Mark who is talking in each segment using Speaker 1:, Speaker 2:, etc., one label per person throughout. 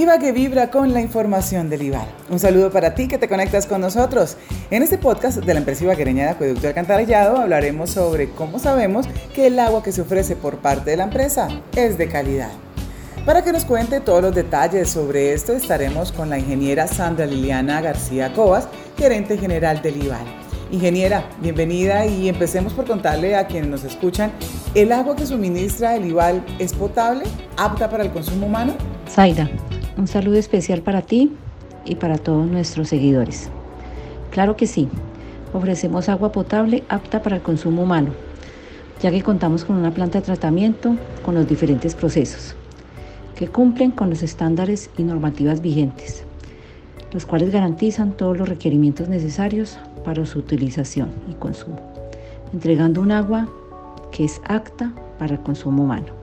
Speaker 1: Ibagué vibra con la información del IVAL. Un saludo para ti que te conectas con nosotros. En este podcast de la empresa ibaguereña de Acueducto Alcantarillado hablaremos sobre cómo sabemos que el agua que se ofrece por parte de la empresa es de calidad. Para que nos cuente todos los detalles sobre esto estaremos con la ingeniera Sandra Liliana García Cobas, gerente general del IVAL. Ingeniera, bienvenida y empecemos por contarle a quienes nos escuchan, ¿el agua que suministra el IVAL es potable, apta para el consumo humano?
Speaker 2: Zaira, un saludo especial para ti y para todos nuestros seguidores. Claro que sí, ofrecemos agua potable apta para el consumo humano, ya que contamos con una planta de tratamiento con los diferentes procesos, que cumplen con los estándares y normativas vigentes, los cuales garantizan todos los requerimientos necesarios para su utilización y consumo, entregando un agua que es apta para el consumo humano.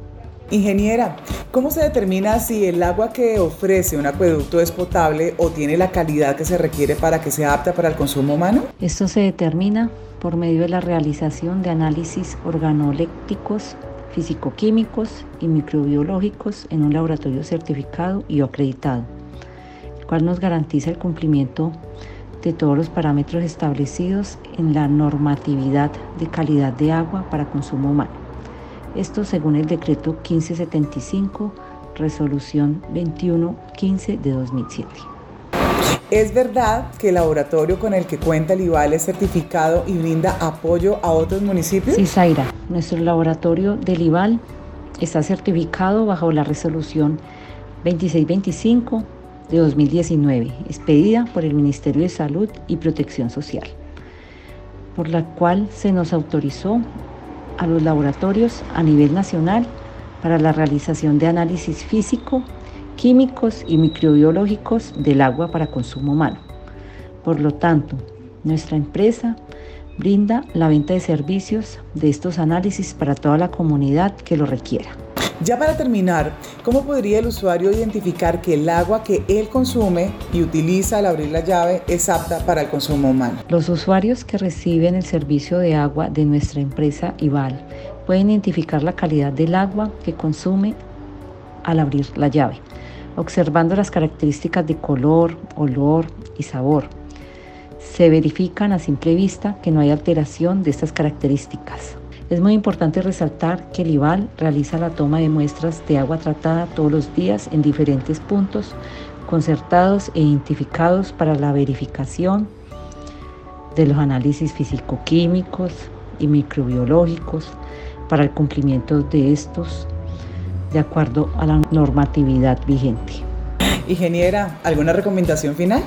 Speaker 1: Ingeniera, ¿cómo se determina si el agua que ofrece un acueducto es potable o tiene la calidad que se requiere para que sea apta para el consumo humano?
Speaker 2: Esto se determina por medio de la realización de análisis organolépticos, físico-químicos y microbiológicos en un laboratorio certificado y acreditado, el cual nos garantiza el cumplimiento de todos los parámetros establecidos en la normatividad de calidad de agua para consumo humano. Esto según el decreto 1575, resolución 2115 de 2007.
Speaker 1: ¿Es verdad que el laboratorio con el que cuenta el IVAL es certificado y brinda apoyo a otros municipios?
Speaker 2: Sí, Zaira. Nuestro laboratorio del IVAL está certificado bajo la resolución 2625 de 2019, expedida por el Ministerio de Salud y Protección Social, por la cual se nos autorizó a los laboratorios a nivel nacional para la realización de análisis físico, químicos y microbiológicos del agua para consumo humano. Por lo tanto, nuestra empresa brinda la venta de servicios de estos análisis para toda la comunidad que lo requiera.
Speaker 1: Ya para terminar, ¿cómo podría el usuario identificar que el agua que él consume y utiliza al abrir la llave es apta para el consumo humano?
Speaker 2: Los usuarios que reciben el servicio de agua de nuestra empresa IVAL pueden identificar la calidad del agua que consume al abrir la llave, observando las características de color, olor y sabor. Se verifican a simple vista que no hay alteración de estas características. Es muy importante resaltar que el IVAL realiza la toma de muestras de agua tratada todos los días en diferentes puntos concertados e identificados para la verificación de los análisis físico-químicos y microbiológicos para el cumplimiento de estos de acuerdo a la normatividad vigente.
Speaker 1: Ingeniera, ¿alguna recomendación final?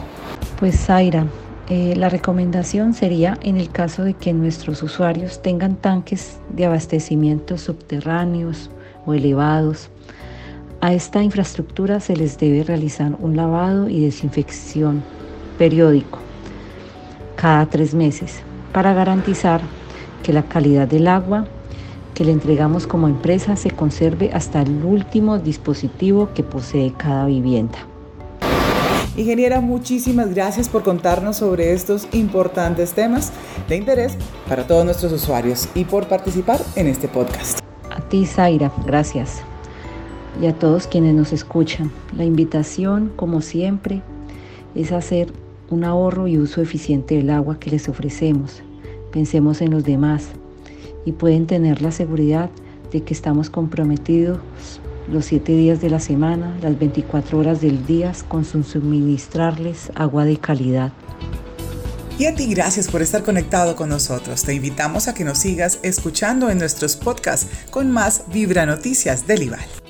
Speaker 2: Pues Zaira, eh, la recomendación sería en el caso de que nuestros usuarios tengan tanques de abastecimiento subterráneos o elevados. A esta infraestructura se les debe realizar un lavado y desinfección periódico cada tres meses para garantizar que la calidad del agua que le entregamos como empresa se conserve hasta el último dispositivo que posee cada vivienda.
Speaker 1: Ingeniera, muchísimas gracias por contarnos sobre estos importantes temas de interés para todos nuestros usuarios y por participar en este podcast.
Speaker 2: A ti, Zaira, gracias. Y a todos quienes nos escuchan. La invitación, como siempre, es hacer un ahorro y uso eficiente del agua que les ofrecemos. Pensemos en los demás y pueden tener la seguridad de que estamos comprometidos los siete días de la semana, las 24 horas del día, con suministrarles agua de calidad.
Speaker 1: Y a ti gracias por estar conectado con nosotros. Te invitamos a que nos sigas escuchando en nuestros podcasts con más Vibra Noticias del IVAL.